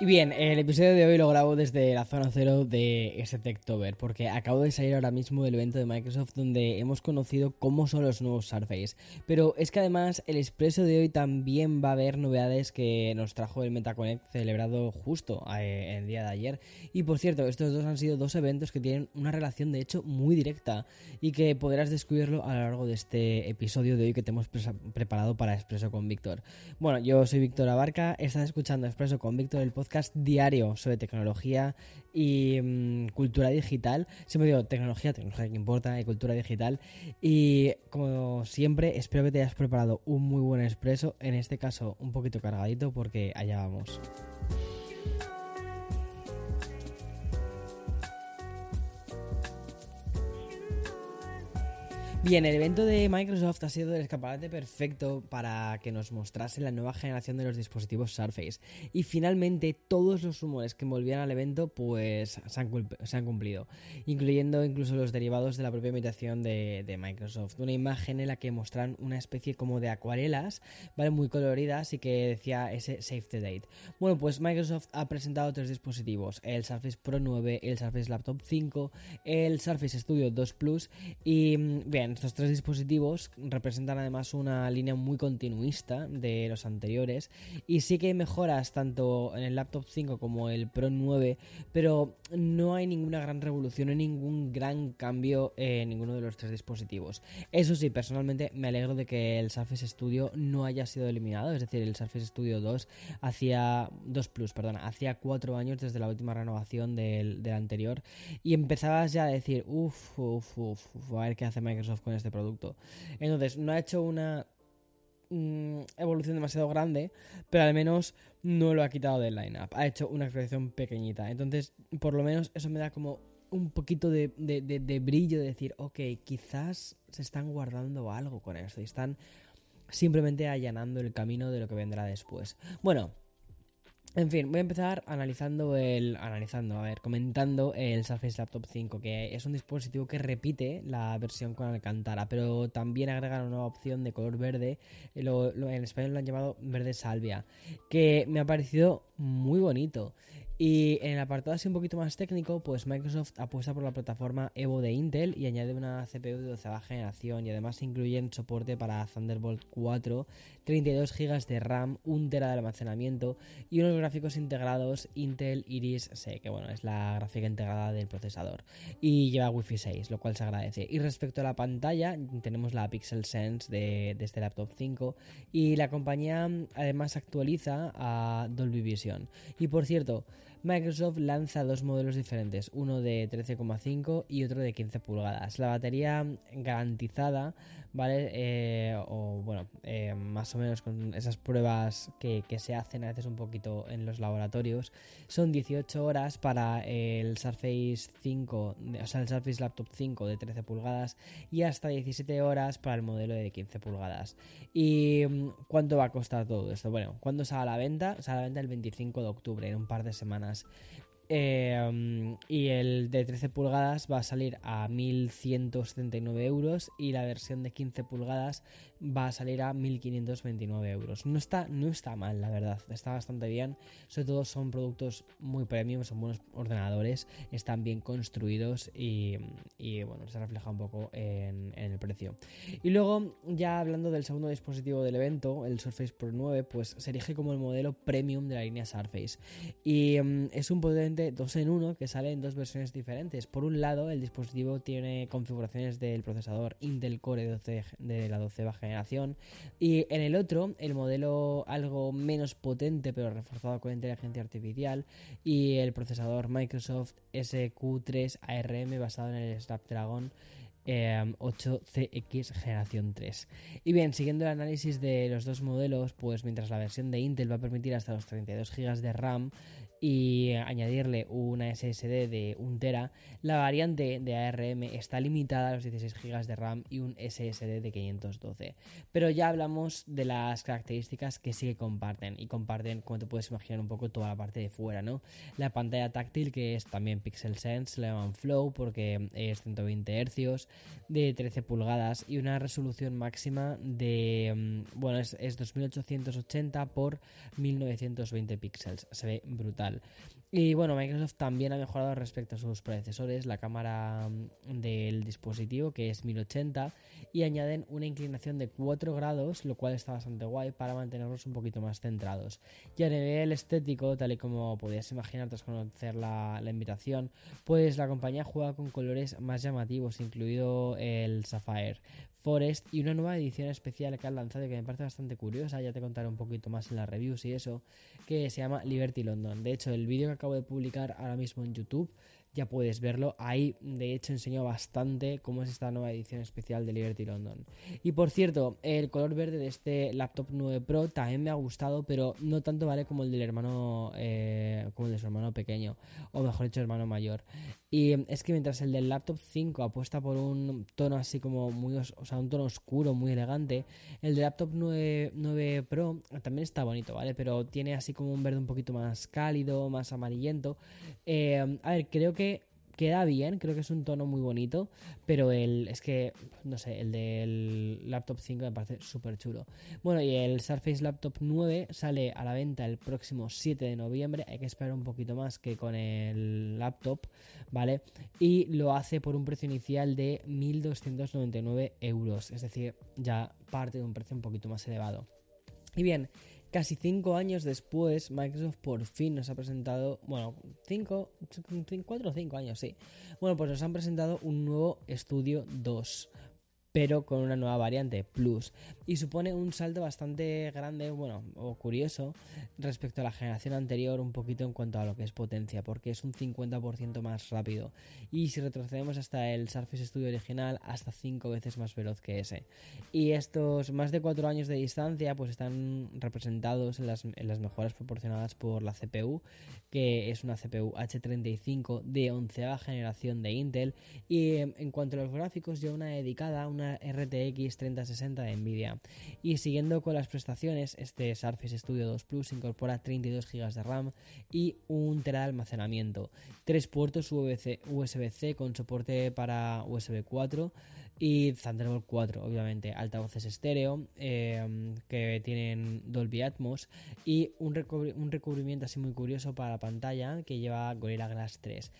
Y bien, el episodio de hoy lo grabo desde la zona cero de ese Techtober, porque acabo de salir ahora mismo del evento de Microsoft donde hemos conocido cómo son los nuevos Surface. Pero es que además el expreso de hoy también va a haber novedades que nos trajo el MetaConnect celebrado justo eh, el día de ayer. Y por cierto, estos dos han sido dos eventos que tienen una relación de hecho muy directa y que podrás descubrirlo a lo largo de este episodio de hoy que te hemos preparado para Expreso con Víctor. Bueno, yo soy Víctor Abarca, estás escuchando Expreso con Víctor, el podcast podcast diario sobre tecnología y mm, cultura digital. Siempre digo tecnología, tecnología que importa, y cultura digital. Y como siempre, espero que te hayas preparado un muy buen expreso. En este caso, un poquito cargadito, porque allá vamos. Bien, el evento de Microsoft ha sido el escaparate perfecto para que nos mostrase la nueva generación de los dispositivos Surface. Y finalmente todos los rumores que envolvían al evento pues se han, cumplido, incluyendo incluso los derivados de la propia imitación de, Microsoft. Una imagen en la que mostran una especie como de acuarelas, ¿vale? Muy coloridas y que decía ese Save the Date. Bueno, pues Microsoft ha presentado tres dispositivos, el Surface Pro 9, el Surface Laptop 5, el Surface Studio 2 Plus y mm, bien, estos tres dispositivos representan además una línea muy continuista de los anteriores y sí que hay mejoras tanto en el laptop 5 como el Pro 9, pero no hay ninguna gran revolución, no ningún gran cambio en ninguno de los tres dispositivos. Eso sí, personalmente me alegro de que el Surface Studio no haya sido eliminado, es decir, el Surface Studio 2 hacía 2 Plus, perdón, hacía 4 años desde la última renovación del, anterior y empezabas ya a decir, uff, uff, uff, a ver qué hace Microsoft con este producto. Entonces, no ha hecho una mm, evolución demasiado grande, pero al menos no lo ha quitado del lineup. Ha hecho una actualización pequeñita. Entonces, por lo menos eso me da como un poquito de, de brillo de decir, ok, quizás se están guardando algo con esto y están simplemente allanando el camino de lo que vendrá después. Bueno, en fin, voy a empezar analizando el. Analizando, a ver, comentando el Surface Laptop 5, que es un dispositivo que repite la versión con Alcantara, pero también agrega una nueva opción de color verde. en español lo han llamado verde salvia, que me ha parecido muy bonito. Y en el apartado así un poquito más técnico, pues Microsoft apuesta por la plataforma Evo de Intel y añade una CPU de 12 generación y además incluyen soporte para Thunderbolt 4, 32 GB de RAM, 1 TB de almacenamiento y unos gráficos integrados Intel Iris C, que bueno, es la gráfica integrada del procesador. Y lleva Wi-Fi 6, lo cual se agradece. Y respecto a la pantalla, tenemos la Pixel Sense de, de este laptop 5 y la compañía además actualiza a Dolby Vision. Y por cierto, Microsoft lanza dos modelos diferentes, uno de 13,5 y otro de 15 pulgadas. La batería garantizada, ¿vale? Eh, o bueno, eh, más o menos con esas pruebas que, se hacen a veces un poquito en los laboratorios, son 18 horas para el Surface 5, o sea, el Surface Laptop 5 de 13 pulgadas y hasta 17 horas para el modelo de 15 pulgadas. ¿Y mm, cuánto va a costar todo esto? Bueno, ¿cuándo sale a la venta? Sale a la venta el 25 de octubre, en un par de semanas. Em, y el de 13 pulgadas va a salir a 1.179 euros y la versión de 15 pulgadas va a salir a 1.529 euros. No está, no está mal, la verdad, está bastante bien. Sobre todo son productos muy premium, son buenos ordenadores, están bien construidos y, bueno, se refleja un poco en, el precio. Y luego, ya hablando del segundo dispositivo del evento, el Surface Pro 9, pues se erige como el modelo premium de la línea Surface. Y em, es un potente 2 en 1 que sale en dos versiones diferentes. Por un lado, el dispositivo tiene configuraciones del procesador Intel Core 12 de la 12 baja y en el otro, el modelo algo menos potente pero reforzado con inteligencia artificial y el procesador Microsoft SQ3 ARM basado en el Snapdragon 8CX em, generación 3. Y bien, siguiendo el análisis de los dos modelos, pues mientras la versión de Intel va a permitir hasta los 32 GB de RAM y añadirle una SSD de 1 tera, la variante de ARM está limitada a los 16 GB de RAM y un SSD de 512. Pero ya hablamos de las características que sí que comparten y comparten, como te puedes imaginar, un poco toda la parte de fuera, ¿no? La pantalla táctil que es también Pixel Sense, la llaman Flow porque es 120 Hz, de 13 pulgadas y una resolución máxima de, mm, bueno, es, es 2880 por 1920 píxeles. Se ve brutal. Y bueno, Microsoft también ha mejorado respecto a sus predecesores la cámara mm, del dispositivo, que es 1080, y añaden una inclinación de 4 grados, lo cual está bastante guay para mantenerlos un poquito más centrados. Y a nivel estético, tal y como podías imaginar tras conocer la, la invitación, pues la compañía juega con colores más llamativos, incluido el Sapphire. Forest y una nueva edición especial que han lanzado que me parece bastante curiosa, ya te contaré un poquito más en las reviews y eso, que se llama Liberty London. De hecho, el vídeo que acabo de publicar ahora mismo en YouTube ya puedes verlo. Ahí, de hecho, enseñó bastante cómo es esta nueva edición especial de Liberty London. Y por cierto, el color verde de este laptop 9 Pro también me ha gustado, pero no tanto vale como el del hermano, eh, como el de su hermano pequeño, o mejor dicho, hermano mayor. Y es que mientras el del laptop 5 apuesta por un tono así como muy, o sea, un tono oscuro, muy elegante, el del laptop 9, 9 Pro también está bonito, ¿vale? Pero tiene así como un verde un poquito más cálido, más amarillento. Eh, a ver, creo que queda bien, creo que es un tono muy bonito, pero el es que, no sé, el del laptop 5 me parece súper chulo. Bueno, y el Surface Laptop 9 sale a la venta el próximo 7 de noviembre, hay que esperar un poquito más que con el laptop, ¿vale? Y lo hace por un precio inicial de 1.299 euros, es decir, ya parte de un precio un poquito más elevado. Y bien, Casi cinco años después, Microsoft por fin nos ha presentado, bueno, cinco, cuatro o cinco años, sí. Bueno, pues nos han presentado un nuevo Studio 2 pero con una nueva variante, Plus, y supone un salto bastante grande, bueno, o curioso, respecto a la generación anterior, un poquito en cuanto a lo que es potencia, porque es un 50% más rápido, y si retrocedemos hasta el Surface Studio original, hasta 5 veces más veloz que ese. Y estos más de 4 años de distancia, pues están representados en las, en las mejoras proporcionadas por la CPU, que es una CPU H35 de onceava generación de Intel, y en cuanto a los gráficos, ya una dedicada, una RTX 3060 de Nvidia. Y siguiendo con las prestaciones, este Surface Studio 2 Plus incorpora 32 GB de RAM y un tera de almacenamiento, tres puertos USB-C con soporte para USB 4 y Thunderbolt 4, obviamente, altavoces estéreo em, que tienen Dolby Atmos y un, un recubrimiento así muy curioso para la pantalla que lleva Gorilla Glass 3.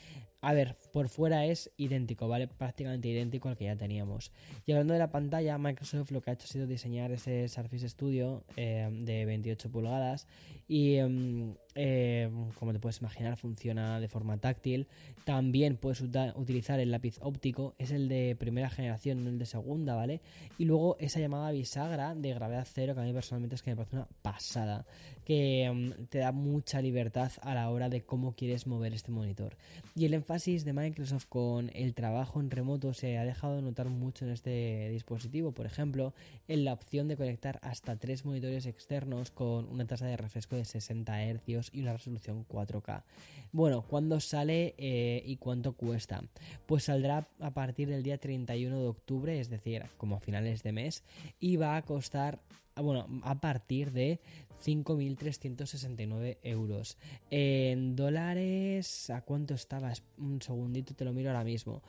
A ver, por fuera es idéntico, ¿vale? Prácticamente idéntico al que ya teníamos. Y hablando de la pantalla, Microsoft lo que ha hecho ha sido diseñar ese Surface Studio eh, de 28 pulgadas y em, eh, como te puedes imaginar funciona de forma táctil. También puedes utilizar el lápiz óptico, es el de primera generación, no el de segunda, ¿vale? Y luego esa llamada bisagra de gravedad cero que a mí personalmente es que me parece una pasada, que em, te da mucha libertad a la hora de cómo quieres mover este monitor. Y el énfasis de Microsoft con el trabajo en remoto se ha dejado notar mucho en este dispositivo, por ejemplo, en la opción de conectar hasta tres monitores externos con una tasa de refresco de 60 Hz y una resolución 4K. Bueno, ¿cuándo sale eh, y cuánto cuesta? Pues saldrá a partir del día 31 de octubre, es decir, como a finales de mes, y va a costar bueno, a partir de 5.369 euros. En dólares, ¿a cuánto estabas? Un segundito, te lo miro ahora mismo.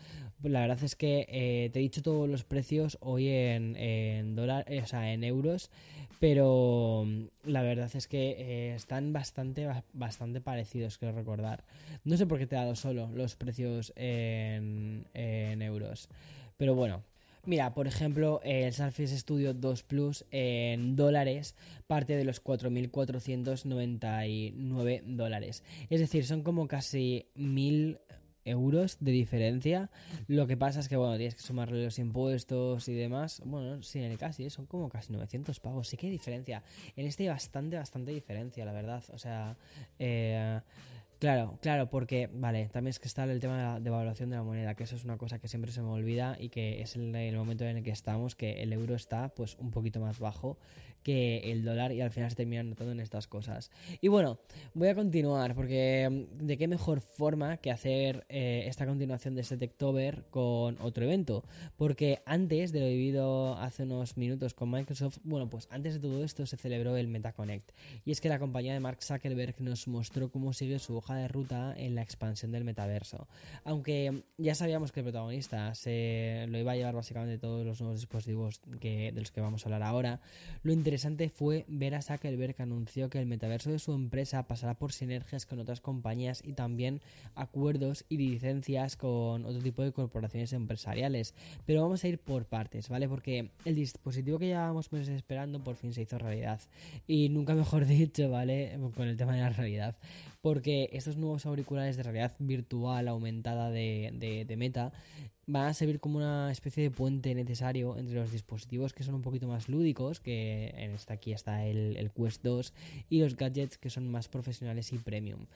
La verdad es que eh, te he dicho todos los precios hoy en, en dólares, o sea, en euros, pero mm, la verdad es que eh, están bastante, bastante parecidos, quiero recordar. No sé por qué te he dado solo los precios en, en euros. Pero bueno, Mira, por ejemplo, el Surface Studio 2 Plus en dólares parte de los 4.499 dólares. Es decir, son como casi 1.000 euros de diferencia. Lo que pasa es que, bueno, tienes que sumarle los impuestos y demás. Bueno, sí, en el casi, son como casi 900 pagos. Sí que hay diferencia. En este hay bastante, bastante diferencia, la verdad. O sea, eh Claro, claro, porque, vale, también es que está el tema de la devaluación de la moneda, que eso es una cosa que siempre se me olvida y que es el, momento en el que estamos, que el euro está pues un poquito más bajo que el dólar y al final se terminan notando en estas cosas. Y bueno, voy a continuar porque mm, de qué mejor forma que hacer eh, esta continuación de este Techtober con otro evento. Porque antes de lo vivido hace unos minutos con Microsoft, bueno, pues antes de todo esto se celebró el MetaConnect. Y es que la compañía de Mark Zuckerberg nos mostró cómo sigue su hoja de ruta en la expansión del metaverso. Aunque ya sabíamos que el protagonista se lo iba a llevar básicamente todos los nuevos dispositivos que, de los que vamos a hablar ahora, lo interesante fue ver a Zuckerberg que anunció que el metaverso de su empresa pasará por sinergias con otras compañías y también acuerdos y licencias con otro tipo de corporaciones empresariales. Pero vamos a ir por partes, ¿vale? Porque el dispositivo que llevábamos meses esperando por fin se hizo realidad. Y nunca mejor dicho, ¿vale? Con el tema de la realidad. Porque estos nuevos auriculares de realidad virtual aumentada de, Meta van a servir como una especie de puente necesario entre los dispositivos que son un poquito más lúdicos, que en esta aquí está el, el Quest 2, y los gadgets que son más profesionales y premium.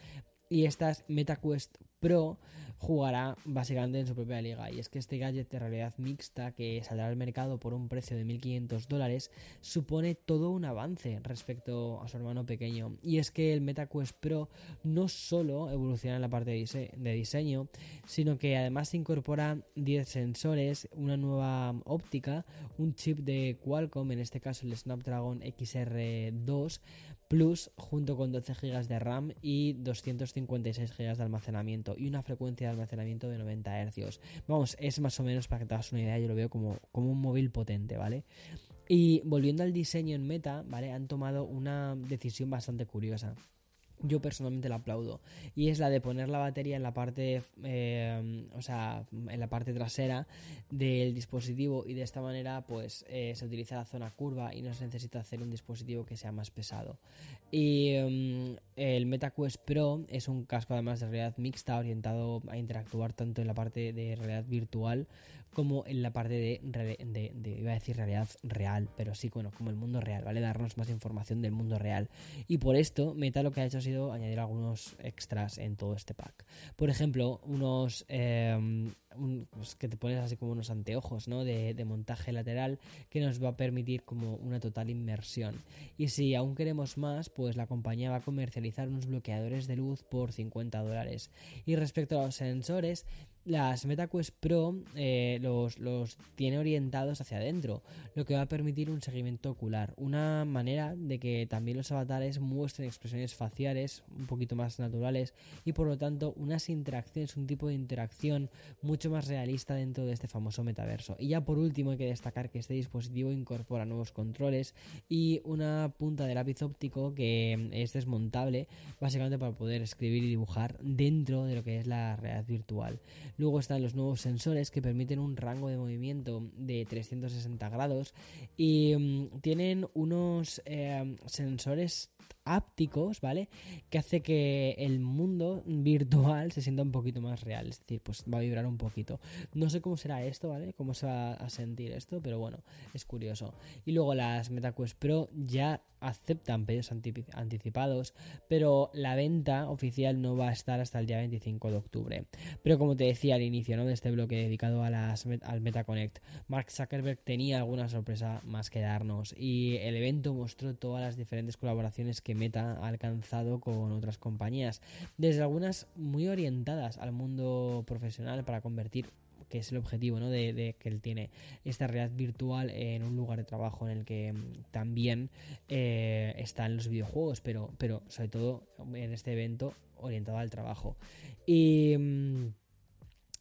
Y estas MetaQuest Pro jugará básicamente en su propia liga. Y es que este gadget de realidad mixta que saldrá al mercado por un precio de 1.500 dólares supone todo un avance respecto a su hermano pequeño. Y es que el MetaQuest Pro no solo evoluciona en la parte de, diseño, sino que además incorpora 10 sensores, una nueva óptica, un chip de Qualcomm, en este caso el Snapdragon XR2 Plus, junto con 12 GB de RAM y 256 GB de almacenamiento y una frecuencia de almacenamiento de 90 Hz. Vamos, es más o menos para que te hagas una idea, yo lo veo como, como un móvil potente, ¿vale? Y volviendo al diseño en Meta, ¿vale? Han tomado una decisión bastante curiosa yo personalmente la aplaudo. Y es la de poner la batería en la parte eh, o sea en la parte trasera del dispositivo y de esta manera pues eh, se utiliza la zona curva y no se necesita hacer un dispositivo que sea más pesado. Y mm, el MetaQuest Pro es un casco además de realidad mixta orientado a interactuar tanto en la parte de realidad virtual como en la parte de, iba a decir realidad real, pero sí, bueno, como el mundo real, ¿vale? Darnos más información del mundo real. Y por esto, Meta lo que ha hecho ha sido añadir algunos extras en todo este pack. Por ejemplo, unos... Em, pues que te pones así como unos anteojos, ¿no? De montaje lateral que nos va a permitir como una total inmersión. Y si aún queremos más, pues la compañía va a comercializar unos bloqueadores de luz por 50 dólares. Y respecto a los sensores, las MetaQuest Pro eh, los, los, tiene orientados hacia adentro, lo que va a permitir un seguimiento ocular, una manera de que también los avatares muestren expresiones faciales un poquito más naturales y por lo tanto unas interacciones, un tipo de interacción mucho más realista dentro de este famoso metaverso. Y ya por último hay que destacar que este dispositivo incorpora nuevos controles y una punta de lápiz óptico que es desmontable básicamente para poder escribir y dibujar dentro de lo que es la realidad virtual. Luego están los nuevos sensores que permiten un rango de movimiento de 360 grados y mm, tienen unos eh, sensores ápticos, ¿vale? Que hace que el mundo virtual se sienta un poquito más real, es decir, pues va a vibrar un poquito. No sé cómo será esto, ¿vale? Cómo se va a sentir esto, pero bueno, es curioso. Y luego las MetaQuest Pro ya aceptan pedidos anticipados, pero la venta oficial no va a estar hasta el día 25 de octubre. Pero como te decía al inicio ¿no? de este bloque dedicado a las, al MetaConnect, Mark Zuckerberg tenía alguna sorpresa más que darnos y el evento mostró todas las diferentes colaboraciones que Meta ha alcanzado con otras compañías, desde algunas muy orientadas al mundo profesional para convertir que es el objetivo ¿no? de, que él tiene esta realidad virtual en un lugar de trabajo en el que mm, también eh, están los videojuegos, pero, pero sobre todo en este evento orientado al trabajo. Y.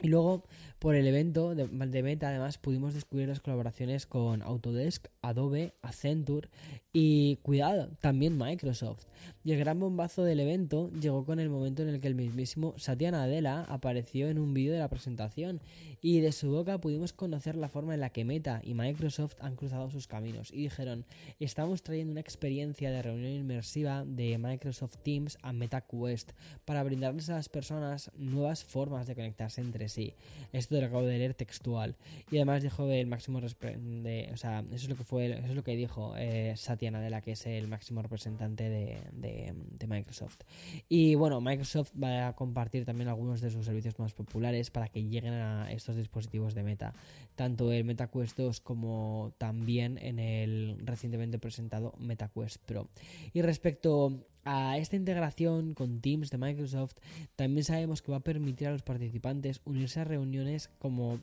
Y luego, por el evento de, Meta, además, pudimos descubrir las colaboraciones con Autodesk, Adobe, Accenture y, cuidado, también Microsoft. Y el gran bombazo del evento llegó con el momento en el que el mismísimo Satya Nadella apareció en un vídeo de la presentación y de su boca pudimos conocer la forma en la que Meta y Microsoft han cruzado sus caminos y dijeron, estamos trayendo una experiencia de reunión inmersiva de Microsoft Teams a MetaQuest para brindarles a las personas nuevas formas de conectarse entre sí. Esto lo acabo de leer textual. Y además dijo el máximo de, o sea, eso es lo que fue, eso es lo que dijo eh, Satya Nadella, que es el máximo representante de, Microsoft. Y bueno, Microsoft va a compartir también algunos de sus servicios más populares para que lleguen a estos dispositivos de Meta, tanto el MetaQuest 2 como también en el recientemente presentado MetaQuest Pro. Y respecto a esta integración con Teams de Microsoft, también sabemos que va a permitir a los participantes unirse a reuniones como,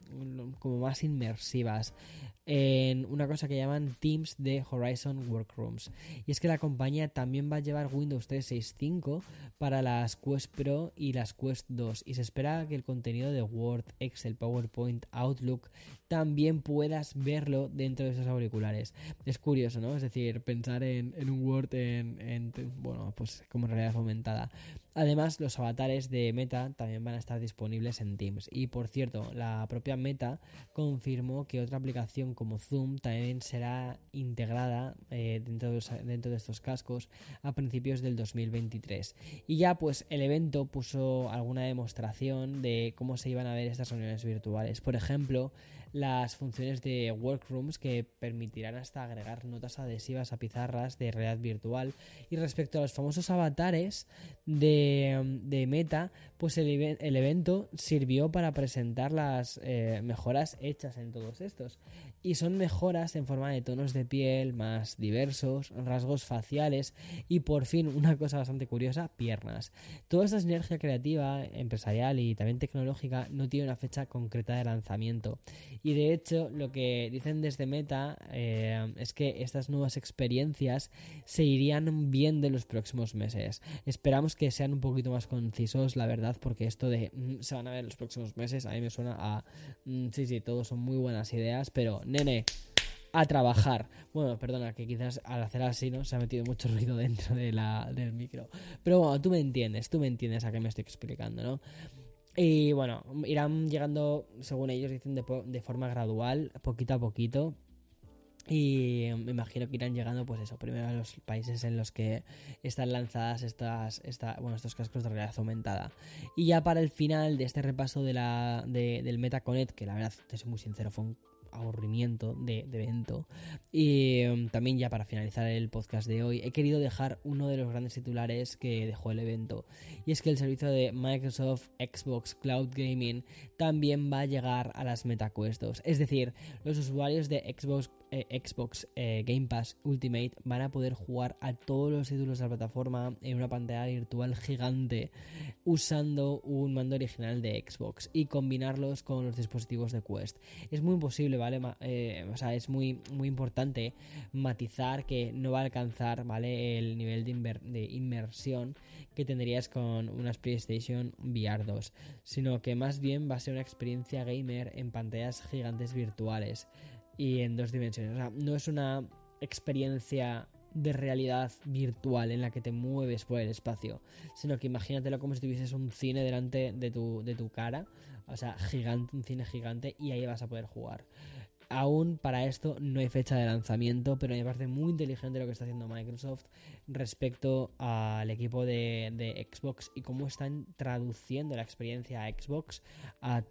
como más inmersivas en una cosa que llaman Teams de Horizon Workrooms. Y es que la compañía también va a llevar Windows 365 para las Quest Pro y las Quest 2 y se espera que el contenido de Word, Excel, PowerPoint, Outlook también puedas verlo dentro de esos auriculares. Es curioso, ¿no? Es decir, pensar en, un Word en, bueno, pues como realidad aumentada. Además, los avatares de Meta también van a estar disponibles en Teams. Y por cierto, la propia Meta confirmó que otra aplicación como Zoom también será integrada eh, dentro, de, dentro de estos cascos a principios del 2023. Y ya pues el evento puso alguna demostración de cómo se iban a ver estas reuniones virtuales. Por ejemplo, las funciones de Workrooms que permitirán hasta agregar notas adhesivas a pizarras de realidad virtual. Y respecto a los famosos avatares de, Meta, pues el, el, evento sirvió para presentar las eh, mejoras hechas en todos estos. Y son mejoras en forma de tonos de piel más diversos, rasgos faciales y por fin, una cosa bastante curiosa, piernas. Toda esta sinergia creativa, empresarial y también tecnológica no tiene una fecha concreta de lanzamiento y de hecho, lo que dicen desde Meta eh, es que estas nuevas experiencias se irían viendo en los próximos meses. Esperamos que sean un poquito más concisos, la verdad, porque esto de mm, se van a ver en los próximos meses, a mí me suena a mm, sí, sí, todos son muy buenas ideas, pero nene a trabajar. Bueno, perdona, que quizás al hacer así, ¿no? Se ha metido mucho ruido dentro de la, del micro. Pero bueno, tú me entiendes, tú me entiendes a qué me estoy explicando, ¿no? Y bueno, irán llegando, según ellos dicen, de, forma gradual, poquito a poquito. Y me imagino que irán llegando, pues eso, primero a los países en los que están lanzadas estas, esta, bueno, estos cascos de realidad aumentada. Y ya para el final de este repaso de la, de, del MetaConnect, que la verdad, te soy muy sincero, fue un aburrimiento de, evento. Y em, también ya para finalizar el podcast de hoy, he querido dejar uno de los grandes titulares que dejó el evento. Y es que el servicio de Microsoft Xbox Cloud Gaming también va a llegar a las MetaQuest Es decir, los usuarios de Xbox eh, Xbox eh, Game Pass Ultimate van a poder jugar a todos los títulos de la plataforma en una pantalla virtual gigante usando un mando original de Xbox y combinarlos con los dispositivos de Quest. Es muy imposible, ¿vale? Eh, o sea, es muy, muy importante matizar que no va a alcanzar, ¿vale? El nivel de, de inmersión que tendrías con unas PlayStation VR 2, sino que más bien va a ser una experiencia gamer en pantallas gigantes virtuales y en dos dimensiones. O sea, no es una experiencia de realidad virtual en la que te mueves por el espacio, sino que imagínatelo como si tuvieses un cine delante de tu, de tu cara, o sea, gigante, un cine gigante, y ahí vas a poder jugar. Aún para esto no hay fecha de lanzamiento, pero me parece muy inteligente lo que está haciendo Microsoft respecto al equipo de, de Xbox y cómo están traduciendo la experiencia a Xbox a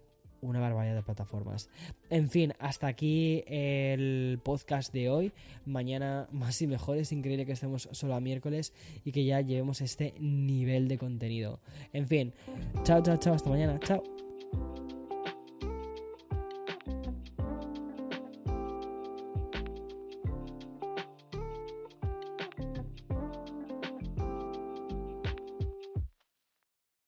una barbaridad de plataformas. En fin, hasta aquí el podcast de hoy. Mañana más y mejor. Es increíble que estemos solo a miércoles y que ya llevemos este nivel de contenido. En fin, chao, chao, chao. Hasta mañana. Chao.